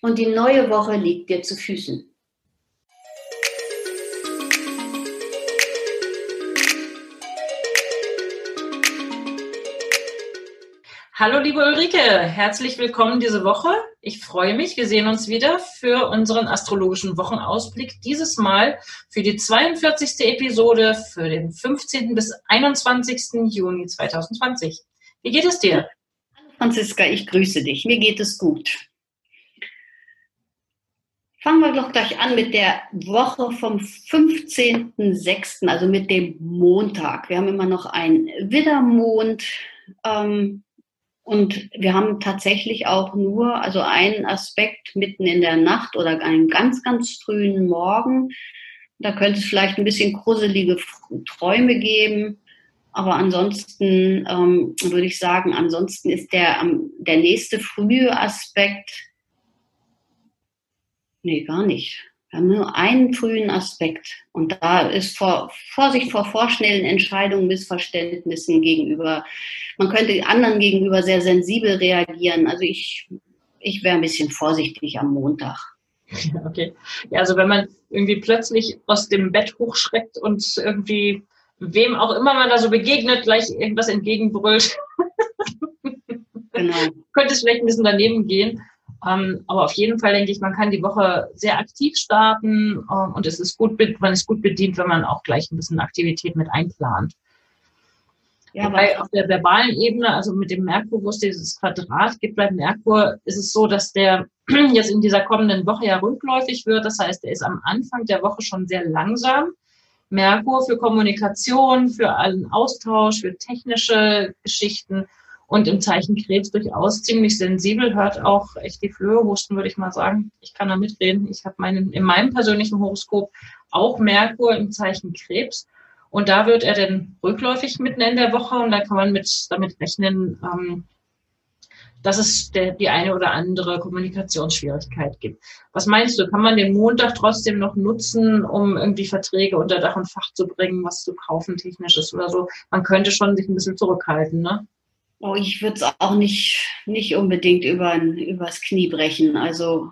und die neue Woche liegt dir zu Füßen. Hallo liebe Ulrike, herzlich willkommen diese Woche. Ich freue mich, wir sehen uns wieder für unseren astrologischen Wochenausblick. Dieses Mal für die 42. Episode für den 15. bis 21. Juni 2020. Wie geht es dir? Hallo Franziska, ich grüße dich. Mir geht es gut. Fangen wir doch gleich an mit der Woche vom 15.06., also mit dem Montag. Wir haben immer noch einen Widdermond ähm, und wir haben tatsächlich auch nur also einen Aspekt mitten in der Nacht oder einen ganz, ganz frühen Morgen. Da könnte es vielleicht ein bisschen gruselige Träume geben. Aber ansonsten ähm, würde ich sagen, ansonsten ist der, der nächste frühe Aspekt Nee, gar nicht. Wir haben nur einen frühen Aspekt. Und da ist vor, Vorsicht vor vorschnellen Entscheidungen, Missverständnissen gegenüber. Man könnte anderen gegenüber sehr sensibel reagieren. Also ich, ich wäre ein bisschen vorsichtig am Montag. Okay. Ja, also wenn man irgendwie plötzlich aus dem Bett hochschreckt und irgendwie wem auch immer man da so begegnet, gleich irgendwas entgegenbrüllt, genau. könnte es vielleicht ein bisschen daneben gehen. Ähm, aber auf jeden Fall denke ich, man kann die Woche sehr aktiv starten ähm, und es ist gut, man ist gut bedient, wenn man auch gleich ein bisschen Aktivität mit einplant. Ja, Wobei auf der verbalen Ebene, also mit dem Merkur, wo es dieses Quadrat gibt bei Merkur, ist es so, dass der jetzt in dieser kommenden Woche ja rückläufig wird. Das heißt, er ist am Anfang der Woche schon sehr langsam. Merkur für Kommunikation, für allen Austausch, für technische Geschichten und im Zeichen Krebs durchaus ziemlich sensibel, hört auch echt die Flöhe husten, würde ich mal sagen. Ich kann da mitreden. Ich habe meinen, in meinem persönlichen Horoskop auch Merkur im Zeichen Krebs. Und da wird er dann rückläufig mitten in der Woche und da kann man mit, damit rechnen, ähm, dass es der, die eine oder andere Kommunikationsschwierigkeit gibt. Was meinst du, kann man den Montag trotzdem noch nutzen, um irgendwie Verträge unter Dach und Fach zu bringen, was zu kaufen technisch ist oder so? Man könnte schon sich ein bisschen zurückhalten, ne? Oh, ich würde es auch nicht, nicht unbedingt über, übers Knie brechen. Also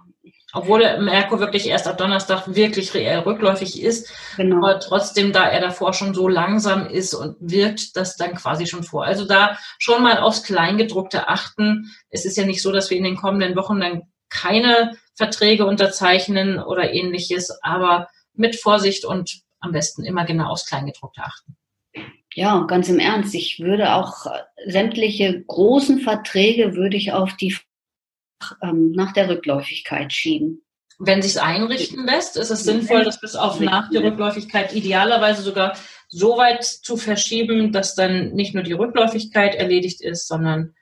obwohl Merkur wirklich erst ab Donnerstag wirklich reell rückläufig ist, genau. aber trotzdem, da er davor schon so langsam ist und wirkt das dann quasi schon vor. Also da schon mal aufs Kleingedruckte achten. Es ist ja nicht so, dass wir in den kommenden Wochen dann keine Verträge unterzeichnen oder ähnliches, aber mit Vorsicht und am besten immer genau aufs Kleingedruckte achten. Ja, ganz im Ernst. Ich würde auch sämtliche großen Verträge würde ich auf die ähm, nach der Rückläufigkeit schieben. Wenn sich einrichten lässt, ist es sinnvoll, das bis auf nach der Rückläufigkeit idealerweise sogar so weit zu verschieben, dass dann nicht nur die Rückläufigkeit erledigt ist, sondern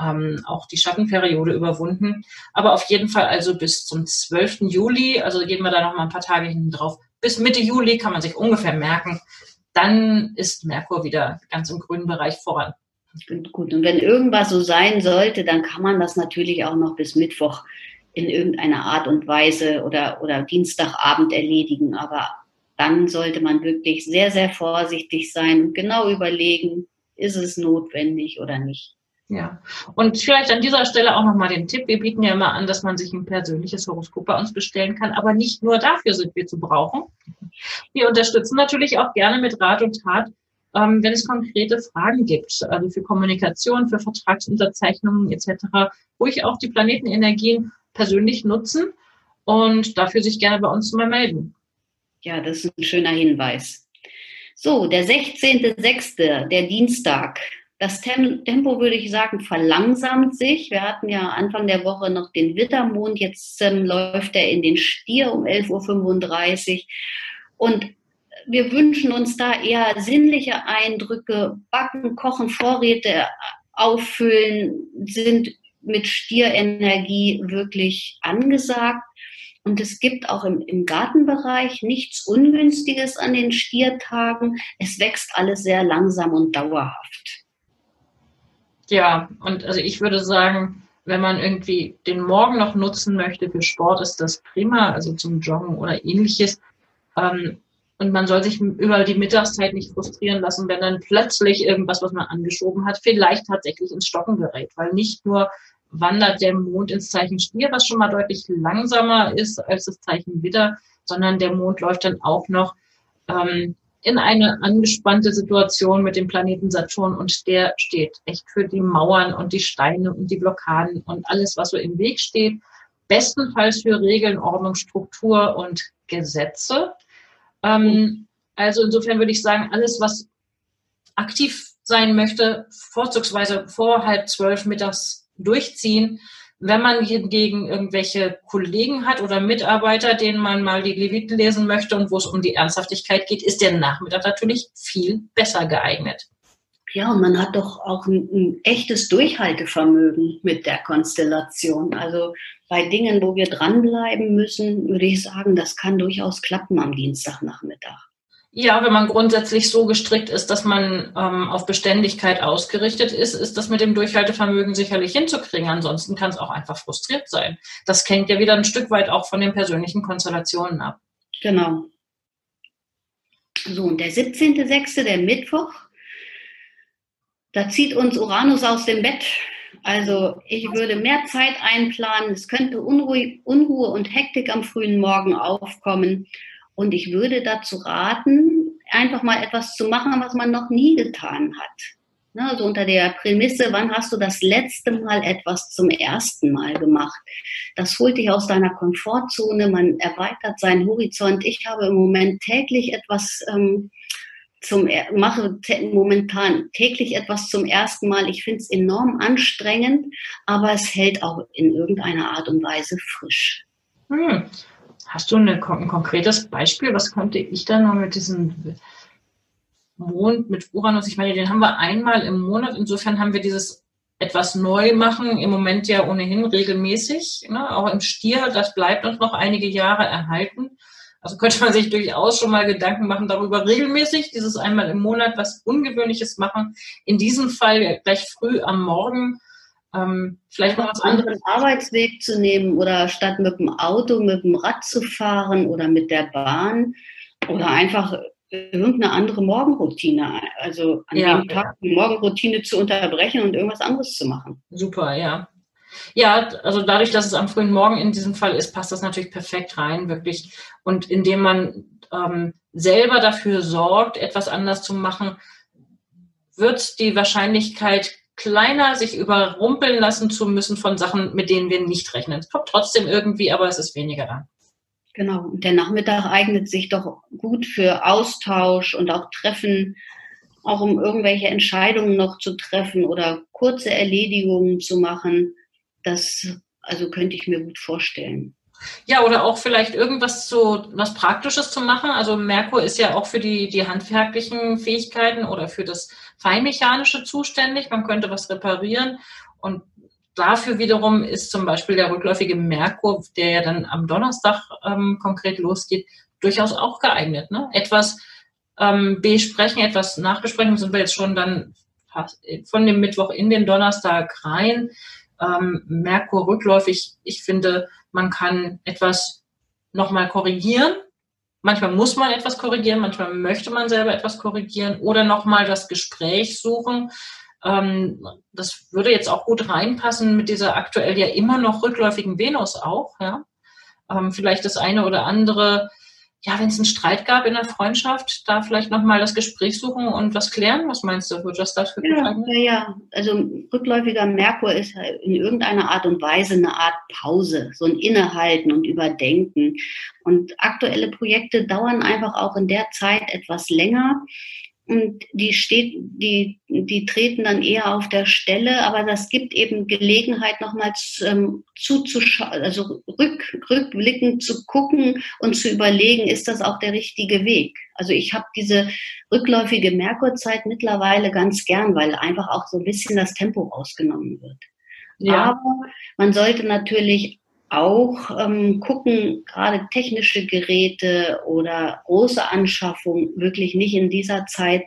ähm, auch die Schattenperiode überwunden. Aber auf jeden Fall also bis zum 12. Juli, also gehen wir da noch mal ein paar Tage hinten drauf. Bis Mitte Juli kann man sich ungefähr merken, dann ist Merkur wieder ganz im grünen Bereich voran. Gut, und wenn irgendwas so sein sollte, dann kann man das natürlich auch noch bis Mittwoch in irgendeiner Art und Weise oder, oder Dienstagabend erledigen. Aber dann sollte man wirklich sehr, sehr vorsichtig sein und genau überlegen, ist es notwendig oder nicht. Ja, und vielleicht an dieser Stelle auch nochmal den Tipp. Wir bieten ja immer an, dass man sich ein persönliches Horoskop bei uns bestellen kann, aber nicht nur dafür sind wir zu brauchen. Wir unterstützen natürlich auch gerne mit Rat und Tat, ähm, wenn es konkrete Fragen gibt, also für Kommunikation, für Vertragsunterzeichnungen etc., ruhig auch die Planetenenergien persönlich nutzen und dafür sich gerne bei uns mal melden. Ja, das ist ein schöner Hinweis. So, der 16.06., der Dienstag. Das Tempo, würde ich sagen, verlangsamt sich. Wir hatten ja Anfang der Woche noch den Wittermond. Jetzt ähm, läuft er in den Stier um 11.35 Uhr. Und wir wünschen uns da eher sinnliche Eindrücke. Backen, kochen, Vorräte auffüllen sind mit Stierenergie wirklich angesagt. Und es gibt auch im, im Gartenbereich nichts Ungünstiges an den Stiertagen. Es wächst alles sehr langsam und dauerhaft. Ja, und also ich würde sagen, wenn man irgendwie den Morgen noch nutzen möchte für Sport, ist das prima, also zum Joggen oder ähnliches. Ähm, und man soll sich über die Mittagszeit nicht frustrieren lassen, wenn dann plötzlich irgendwas, was man angeschoben hat, vielleicht tatsächlich ins Stocken gerät. Weil nicht nur wandert der Mond ins Zeichen Stier, was schon mal deutlich langsamer ist als das Zeichen Widder, sondern der Mond läuft dann auch noch ähm, in eine angespannte Situation mit dem Planeten Saturn und der steht echt für die Mauern und die Steine und die Blockaden und alles, was so im Weg steht. Bestenfalls für Regeln, Ordnung, Struktur und Gesetze. Ähm, also insofern würde ich sagen, alles, was aktiv sein möchte, vorzugsweise vor halb zwölf mittags durchziehen. Wenn man hingegen irgendwelche Kollegen hat oder Mitarbeiter, denen man mal die Leviten lesen möchte und wo es um die Ernsthaftigkeit geht, ist der Nachmittag natürlich viel besser geeignet. Ja, und man hat doch auch ein, ein, echtes Durchhaltevermögen mit der Konstellation. Also bei Dingen, wo wir dranbleiben müssen, würde ich sagen, das kann durchaus klappen am Dienstagnachmittag. Ja, wenn man grundsätzlich so gestrickt ist, dass man ähm, auf Beständigkeit ausgerichtet ist, ist das mit dem Durchhaltevermögen sicherlich hinzukriegen. Ansonsten kann es auch einfach frustriert sein. Das hängt ja wieder ein Stück weit auch von den persönlichen Konstellationen ab. Genau. So, und der 17.06., der Mittwoch, da zieht uns Uranus aus dem Bett. Also ich würde mehr Zeit einplanen. Es könnte Unruhe, Unruhe und Hektik am frühen Morgen aufkommen. Und ich würde dazu raten, einfach mal etwas zu machen, was man noch nie getan hat. Ne, also unter der Prämisse, wann hast du das letzte Mal etwas zum ersten Mal gemacht? Das holt dich aus deiner Komfortzone, man erweitert seinen Horizont. Ich habe im Moment täglich etwas ähm, zum mache momentan täglich etwas zum ersten Mal. Ich finde es enorm anstrengend, aber es hält auch in irgendeiner Art und Weise frisch. Hm. Hast du eine, ein konkretes Beispiel? Was könnte ich da noch mit diesem Mond, mit Uranus? Ich meine, den haben wir einmal im Monat. Insofern haben wir dieses etwas neu machen im Moment ja ohnehin regelmäßig. Ne? Auch im Stier, das bleibt uns noch einige Jahre erhalten. Also könnte man sich durchaus schon mal Gedanken machen darüber, regelmäßig dieses einmal im Monat was Ungewöhnliches machen. In diesem Fall gleich früh am Morgen ähm, vielleicht noch was anderes. anderen Arbeitsweg zu nehmen oder statt mit dem Auto, mit dem Rad zu fahren oder mit der Bahn oder einfach irgendeine andere Morgenroutine. Also an ja. dem Tag die Morgenroutine zu unterbrechen und irgendwas anderes zu machen. Super, ja. Ja, also dadurch, dass es am frühen Morgen in diesem Fall ist, passt das natürlich perfekt rein, wirklich. Und indem man ähm, selber dafür sorgt, etwas anders zu machen, wird die Wahrscheinlichkeit kleiner, sich überrumpeln lassen zu müssen von Sachen, mit denen wir nicht rechnen. Es kommt trotzdem irgendwie, aber es ist weniger da. Genau. Und der Nachmittag eignet sich doch gut für Austausch und auch Treffen, auch um irgendwelche Entscheidungen noch zu treffen oder kurze Erledigungen zu machen. Das also könnte ich mir gut vorstellen. Ja, oder auch vielleicht irgendwas zu, was Praktisches zu machen. Also Merkur ist ja auch für die, die handwerklichen Fähigkeiten oder für das Feinmechanische zuständig. Man könnte was reparieren und dafür wiederum ist zum Beispiel der rückläufige Merkur, der ja dann am Donnerstag ähm, konkret losgeht, durchaus auch geeignet. Ne? Etwas ähm, besprechen, etwas nachbesprechen, sind wir jetzt schon dann von dem Mittwoch in den Donnerstag rein. Ähm, Merkur rückläufig, ich finde, man kann etwas nochmal korrigieren. Manchmal muss man etwas korrigieren, manchmal möchte man selber etwas korrigieren oder nochmal das Gespräch suchen. Ähm, das würde jetzt auch gut reinpassen mit dieser aktuell ja immer noch rückläufigen Venus auch. Ja? Ähm, vielleicht das eine oder andere ja, wenn es einen Streit gab in der Freundschaft, da vielleicht nochmal das Gespräch suchen und was klären? Was meinst du? Wird das dafür ja, ja, ja, also rückläufiger Merkur ist in irgendeiner Art und Weise eine Art Pause, so ein Innehalten und Überdenken. Und aktuelle Projekte dauern einfach auch in der Zeit etwas länger und die steht, die, die treten dann eher auf der Stelle, aber das gibt eben Gelegenheit, nochmal ähm, zuzuschauen, also rück, rückblickend zu gucken und zu überlegen, ist das auch der richtige Weg? Also ich habe diese rückläufige Merkurzeit mittlerweile ganz gern, weil einfach auch so ein bisschen das Tempo rausgenommen wird. Ja. Aber man sollte natürlich auch ähm, gucken, gerade technische Geräte oder große Anschaffungen wirklich nicht in dieser Zeit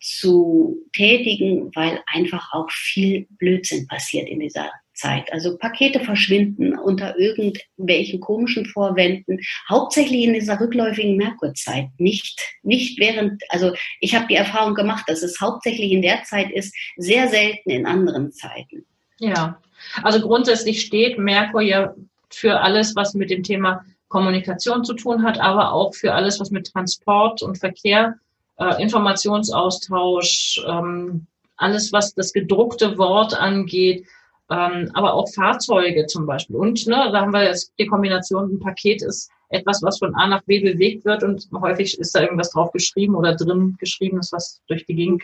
zu tätigen, weil einfach auch viel Blödsinn passiert in dieser Zeit. Also Pakete verschwinden unter irgendwelchen komischen Vorwänden, hauptsächlich in dieser rückläufigen Merkurzeit, nicht, nicht während, also ich habe die Erfahrung gemacht, dass es hauptsächlich in der Zeit ist, sehr selten in anderen Zeiten. Ja, also grundsätzlich steht Merkur ja für alles, was mit dem Thema Kommunikation zu tun hat, aber auch für alles, was mit Transport und Verkehr, äh, Informationsaustausch, ähm, alles, was das gedruckte Wort angeht, ähm, aber auch Fahrzeuge zum Beispiel. Und ne, da haben wir jetzt die Kombination, ein Paket ist etwas, was von A nach B bewegt wird und häufig ist da irgendwas drauf geschrieben oder drin geschrieben ist, was durch die Gegend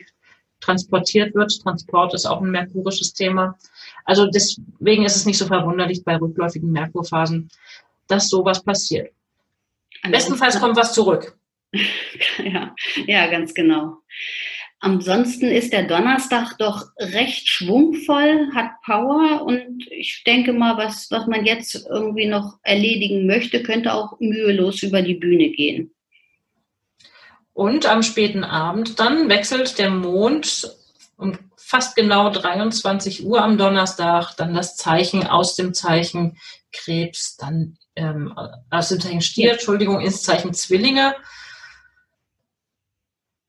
transportiert wird. Transport ist auch ein merkurisches Thema. Also deswegen ist es nicht so verwunderlich bei rückläufigen Merkurphasen, dass sowas passiert. Also Bestenfalls kommt was zurück. ja, ja, ganz genau. Ansonsten ist der Donnerstag doch recht schwungvoll, hat Power und ich denke mal, was, was man jetzt irgendwie noch erledigen möchte, könnte auch mühelos über die Bühne gehen. Und am späten Abend dann wechselt der Mond um fast genau 23 Uhr am Donnerstag dann das Zeichen aus dem Zeichen Krebs, dann ähm, aus dem Zeichen Stier, Entschuldigung, ins Zeichen Zwillinge.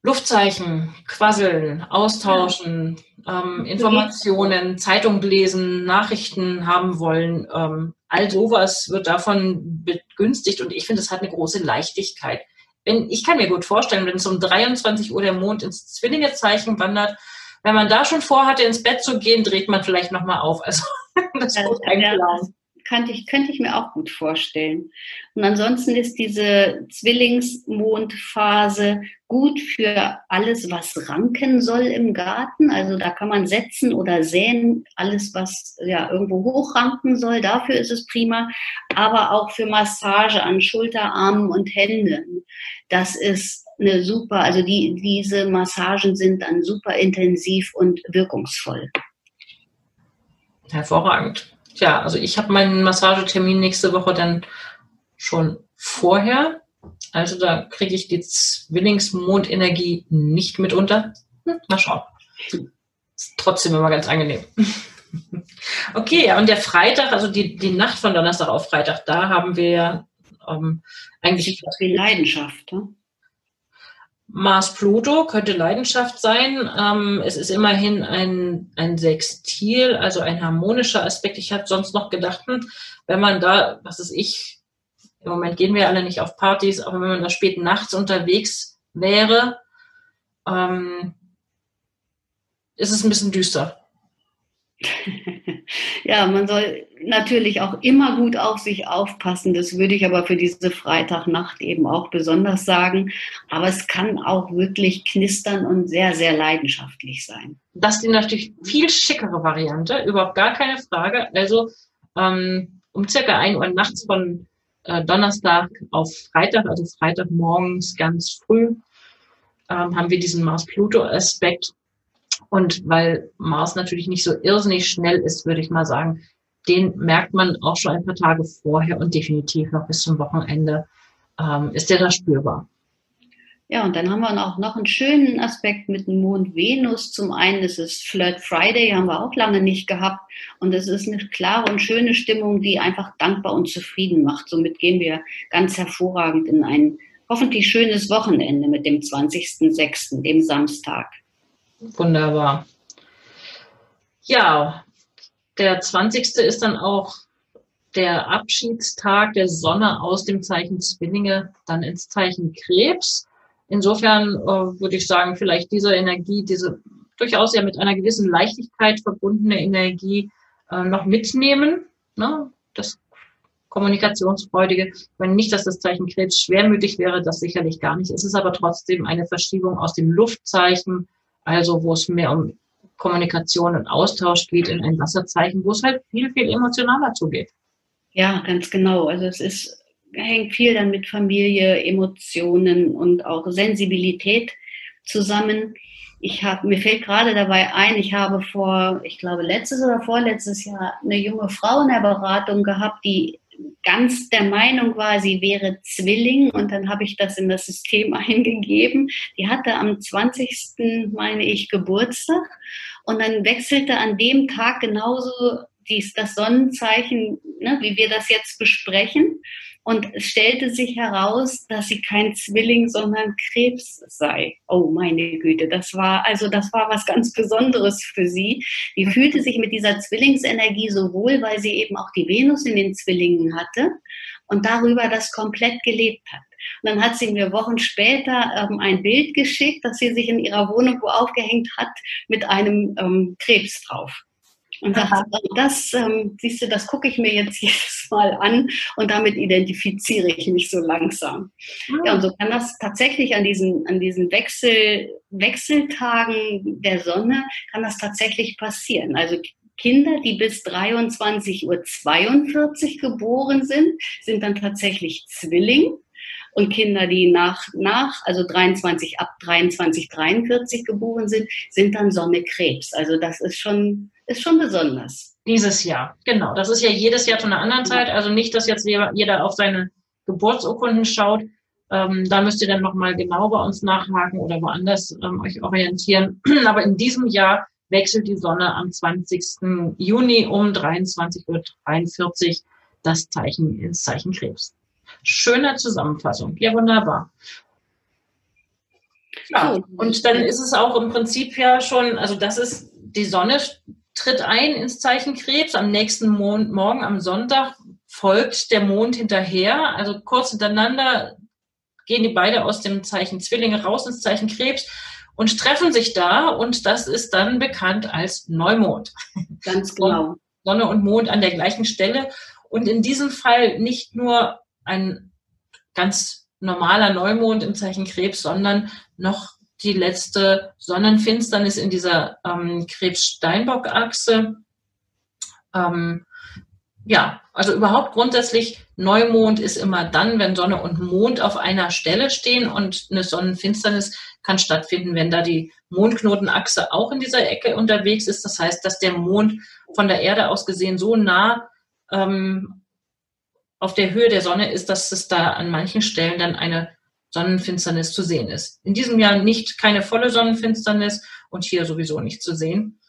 Luftzeichen, quasseln, austauschen, ähm, Informationen, Zeitung lesen, Nachrichten haben wollen. Ähm, all sowas wird davon begünstigt und ich finde, es hat eine große Leichtigkeit. Wenn, ich kann mir gut vorstellen, wenn es um 23 Uhr der Mond ins Zwillingezeichen wandert, wenn man da schon vorhatte, ins Bett zu gehen, dreht man vielleicht nochmal auf. Also das ja, ist ein Plan könnte ich, könnte ich mir auch gut vorstellen. Und ansonsten ist diese Zwillingsmondphase gut für alles, was ranken soll im Garten. Also da kann man setzen oder säen, alles, was ja irgendwo hochranken soll. Dafür ist es prima. Aber auch für Massage an Schulter, Armen und Händen. Das ist eine super, also die, diese Massagen sind dann super intensiv und wirkungsvoll. Hervorragend. Tja, also ich habe meinen Massagetermin nächste Woche dann schon vorher. Also da kriege ich die Zwillingsmondenergie nicht mit unter. Hm, mal schauen. Ist trotzdem immer ganz angenehm. Okay, ja, und der Freitag, also die, die Nacht von Donnerstag auf Freitag, da haben wir ähm, eigentlich. Das wie Leidenschaft, ne? Mars-Pluto könnte Leidenschaft sein. Ähm, es ist immerhin ein, ein Sextil, also ein harmonischer Aspekt. Ich habe sonst noch gedacht, hm, wenn man da, was ist ich, im Moment gehen wir alle nicht auf Partys, aber wenn man da spät nachts unterwegs wäre, ähm, ist es ein bisschen düster. ja, man soll natürlich auch immer gut auf sich aufpassen. Das würde ich aber für diese Freitagnacht eben auch besonders sagen. Aber es kann auch wirklich knistern und sehr, sehr leidenschaftlich sein. Das ist natürlich viel schickere Variante, überhaupt gar keine Frage. Also ähm, um circa ein Uhr nachts von äh, Donnerstag auf Freitag, also Freitagmorgens ganz früh, ähm, haben wir diesen Mars-Pluto-Aspekt und weil Mars natürlich nicht so irrsinnig schnell ist, würde ich mal sagen, den merkt man auch schon ein paar Tage vorher und definitiv noch bis zum Wochenende ähm, ist der da spürbar. Ja, und dann haben wir auch noch einen schönen Aspekt mit dem Mond Venus. Zum einen ist es Flirt Friday, haben wir auch lange nicht gehabt. Und es ist eine klare und schöne Stimmung, die einfach dankbar und zufrieden macht. Somit gehen wir ganz hervorragend in ein hoffentlich schönes Wochenende mit dem 20.06., dem Samstag. Wunderbar. Ja, der 20. ist dann auch der Abschiedstag der Sonne aus dem Zeichen Zwillinge dann ins Zeichen Krebs. Insofern äh, würde ich sagen, vielleicht diese Energie, diese durchaus ja mit einer gewissen Leichtigkeit verbundene Energie äh, noch mitnehmen. Ne? Das Kommunikationsfreudige. Meine nicht, dass das Zeichen Krebs schwermütig wäre, das sicherlich gar nicht. Es ist aber trotzdem eine Verschiebung aus dem Luftzeichen also wo es mehr um Kommunikation und Austausch geht in ein Wasserzeichen, wo es halt viel, viel emotionaler zugeht. Ja, ganz genau. Also es ist, hängt viel dann mit Familie, Emotionen und auch Sensibilität zusammen. Ich habe, mir fällt gerade dabei ein, ich habe vor, ich glaube, letztes oder vorletztes Jahr eine junge Frau in der Beratung gehabt, die ganz der Meinung war, sie wäre Zwilling und dann habe ich das in das System eingegeben. Die hatte am 20. meine ich Geburtstag und dann wechselte an dem Tag genauso dies, das Sonnenzeichen, ne, wie wir das jetzt besprechen. Und es stellte sich heraus, dass sie kein Zwilling, sondern Krebs sei. Oh meine Güte, das war also das war was ganz Besonderes für sie. Die fühlte sich mit dieser Zwillingsenergie so wohl, weil sie eben auch die Venus in den Zwillingen hatte und darüber das komplett gelebt hat. Und dann hat sie mir Wochen später ähm, ein Bild geschickt, das sie sich in ihrer Wohnung wo aufgehängt hat, mit einem ähm, Krebs drauf. Und sagt, das, ähm, siehst du, das gucke ich mir jetzt jedes Mal an und damit identifiziere ich mich so langsam. Mhm. Ja, und so kann das tatsächlich an diesen, an diesen Wechsel, Wechseltagen der Sonne, kann das tatsächlich passieren. Also Kinder, die bis 23.42 Uhr geboren sind, sind dann tatsächlich Zwilling. Und Kinder, die nach, nach, also 23, ab 23, 43 geboren sind, sind dann Sonne Krebs. Also das ist schon, ist schon besonders. Dieses Jahr, genau. Das ist ja jedes Jahr zu einer anderen Zeit. Also nicht, dass jetzt jeder auf seine Geburtsurkunden schaut. Ähm, da müsst ihr dann nochmal genau bei uns nachhaken oder woanders ähm, euch orientieren. Aber in diesem Jahr wechselt die Sonne am 20. Juni um 23.43 Uhr das Zeichen ins Zeichen Krebs. Schöne Zusammenfassung. Ja, wunderbar. Ja, und dann ist es auch im Prinzip ja schon, also das ist, die Sonne tritt ein ins Zeichen Krebs. Am nächsten Mond, Morgen, am Sonntag, folgt der Mond hinterher. Also kurz hintereinander gehen die beide aus dem Zeichen Zwillinge raus ins Zeichen Krebs und treffen sich da. Und das ist dann bekannt als Neumond. Ganz genau. Sonne und Mond an der gleichen Stelle. Und in diesem Fall nicht nur ein ganz normaler Neumond im Zeichen Krebs, sondern noch die letzte Sonnenfinsternis in dieser ähm, Krebs-Steinbock-Achse. Ähm, ja, also überhaupt grundsätzlich Neumond ist immer dann, wenn Sonne und Mond auf einer Stelle stehen und eine Sonnenfinsternis kann stattfinden, wenn da die Mondknotenachse auch in dieser Ecke unterwegs ist. Das heißt, dass der Mond von der Erde aus gesehen so nah ähm, auf der Höhe der Sonne ist, dass es da an manchen Stellen dann eine Sonnenfinsternis zu sehen ist. In diesem Jahr nicht keine volle Sonnenfinsternis und hier sowieso nicht zu sehen.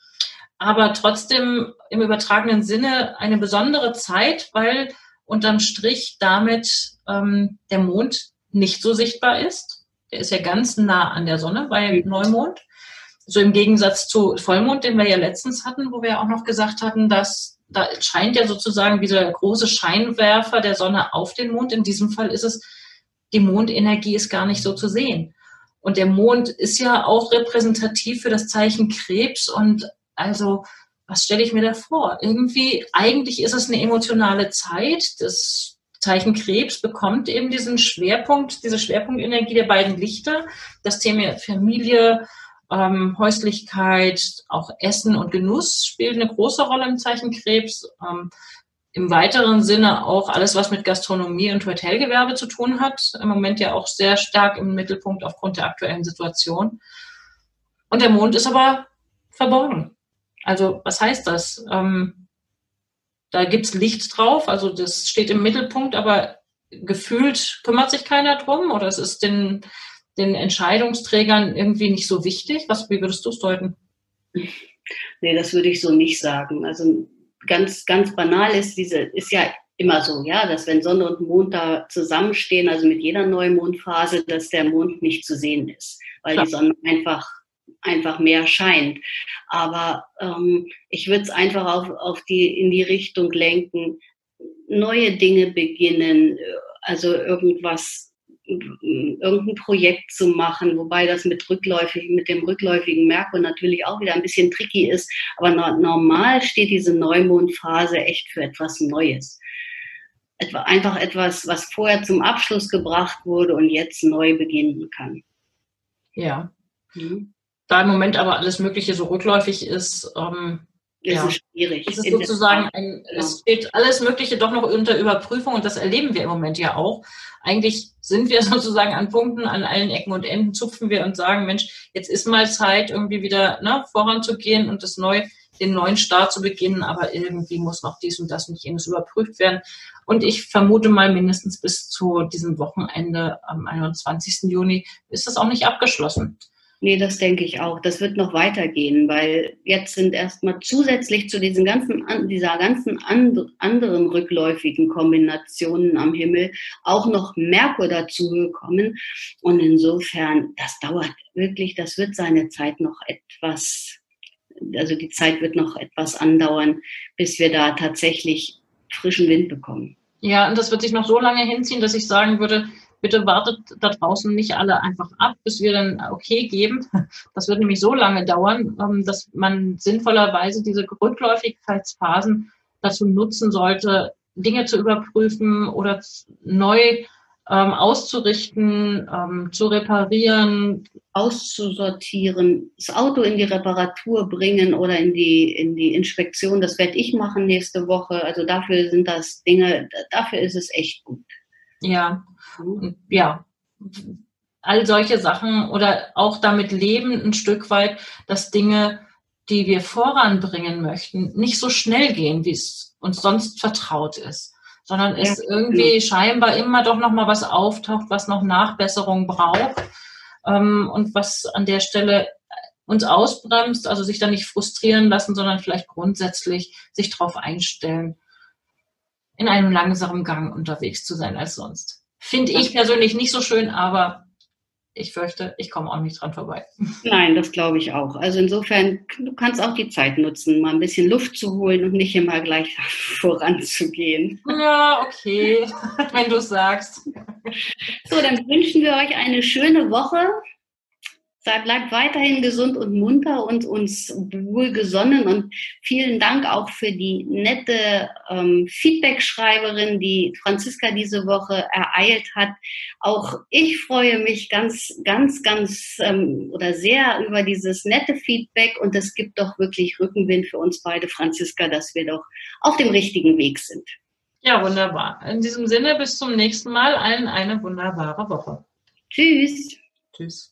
Aber trotzdem im übertragenen Sinne eine besondere Zeit, weil unterm Strich damit ähm, der Mond nicht so sichtbar ist. Der ist ja ganz nah an der Sonne bei Neumond. So im Gegensatz zu Vollmond, den wir ja letztens hatten, wo wir auch noch gesagt hatten, dass da scheint ja sozusagen wie der große Scheinwerfer der Sonne auf den Mond. In diesem Fall ist es die Mondenergie ist gar nicht so zu sehen. Und der Mond ist ja auch repräsentativ für das Zeichen Krebs. Und also, was stelle ich mir da vor? Irgendwie, eigentlich ist es eine emotionale Zeit. Das Zeichen Krebs bekommt eben diesen Schwerpunkt, diese Schwerpunktenergie der beiden Lichter. Das Thema Familie, ähm, Häuslichkeit, auch Essen und Genuss spielt eine große Rolle im Zeichen Krebs. Ähm, im weiteren Sinne auch alles, was mit Gastronomie und Hotelgewerbe zu tun hat. Im Moment ja auch sehr stark im Mittelpunkt aufgrund der aktuellen Situation. Und der Mond ist aber verborgen. Also was heißt das? Ähm, da gibt's Licht drauf, also das steht im Mittelpunkt, aber gefühlt kümmert sich keiner drum oder es ist den, den Entscheidungsträgern irgendwie nicht so wichtig. Was, wie würdest du es deuten? Nee, das würde ich so nicht sagen. Also ganz, ganz banal ist, diese, ist ja immer so, ja, dass wenn Sonne und Mond da zusammenstehen, also mit jeder Neumondphase, dass der Mond nicht zu sehen ist, weil Klar. die Sonne einfach einfach mehr scheint. Aber ähm, ich würde es einfach auf, auf die, in die Richtung lenken, neue Dinge beginnen, also irgendwas irgendein Projekt zu machen, wobei das mit rückläufig, mit dem rückläufigen Merkur natürlich auch wieder ein bisschen tricky ist. Aber normal steht diese Neumondphase echt für etwas Neues. Etwa, einfach etwas, was vorher zum Abschluss gebracht wurde und jetzt neu beginnen kann. Ja. Mhm. Da im Moment aber alles Mögliche so rückläufig ist, ähm, ist ja. es schwierig. Es ist sozusagen ein, ja. es steht alles Mögliche doch noch unter Überprüfung und das erleben wir im Moment ja auch. Eigentlich sind wir sozusagen an Punkten, an allen Ecken und Enden zupfen wir und sagen, Mensch, jetzt ist mal Zeit, irgendwie wieder ne, voranzugehen und das neu, den neuen Start zu beginnen, aber irgendwie muss noch dies und das und jenes überprüft werden. Und ich vermute mal mindestens bis zu diesem Wochenende am 21. Juni ist das auch nicht abgeschlossen. Nee, das denke ich auch. Das wird noch weitergehen, weil jetzt sind erstmal zusätzlich zu diesen ganzen, dieser ganzen anderen rückläufigen Kombinationen am Himmel auch noch Merkur dazugekommen. Und insofern, das dauert wirklich, das wird seine Zeit noch etwas, also die Zeit wird noch etwas andauern, bis wir da tatsächlich frischen Wind bekommen. Ja, und das wird sich noch so lange hinziehen, dass ich sagen würde, bitte wartet da draußen nicht alle einfach ab, bis wir dann okay geben. Das wird nämlich so lange dauern, ähm, dass man sinnvollerweise diese Rückläufigkeitsphasen dazu nutzen sollte, Dinge zu überprüfen oder neu ähm, auszurichten, ähm, zu reparieren, auszusortieren, das Auto in die Reparatur bringen oder in die, in die Inspektion. Das werde ich machen nächste Woche. Also dafür sind das Dinge, dafür ist es echt gut. Ja, und ja, all solche Sachen oder auch damit leben ein Stück weit, dass Dinge, die wir voranbringen möchten, nicht so schnell gehen, wie es uns sonst vertraut ist, sondern es ja, irgendwie genau. scheinbar immer doch noch mal was auftaucht, was noch Nachbesserung braucht ähm, und was an der Stelle uns ausbremst, also sich da nicht frustrieren lassen, sondern vielleicht grundsätzlich sich darauf einstellen, in einem langsamen Gang unterwegs zu sein als sonst. Finde ich persönlich nicht so schön, aber ich fürchte, ich komme auch nicht dran vorbei. Nein, das glaube ich auch. Also insofern, du kannst auch die Zeit nutzen, mal ein bisschen Luft zu holen und nicht immer gleich voranzugehen. Ja, okay, wenn du sagst. So, dann wünschen wir euch eine schöne Woche. Sei, bleibt weiterhin gesund und munter und uns wohlgesonnen und vielen Dank auch für die nette ähm, Feedback-Schreiberin, die Franziska diese Woche ereilt hat. Auch ich freue mich ganz, ganz, ganz ähm, oder sehr über dieses nette Feedback und es gibt doch wirklich Rückenwind für uns beide, Franziska, dass wir doch auf dem richtigen Weg sind. Ja, wunderbar. In diesem Sinne, bis zum nächsten Mal. Allen eine wunderbare Woche. Tschüss. Tschüss.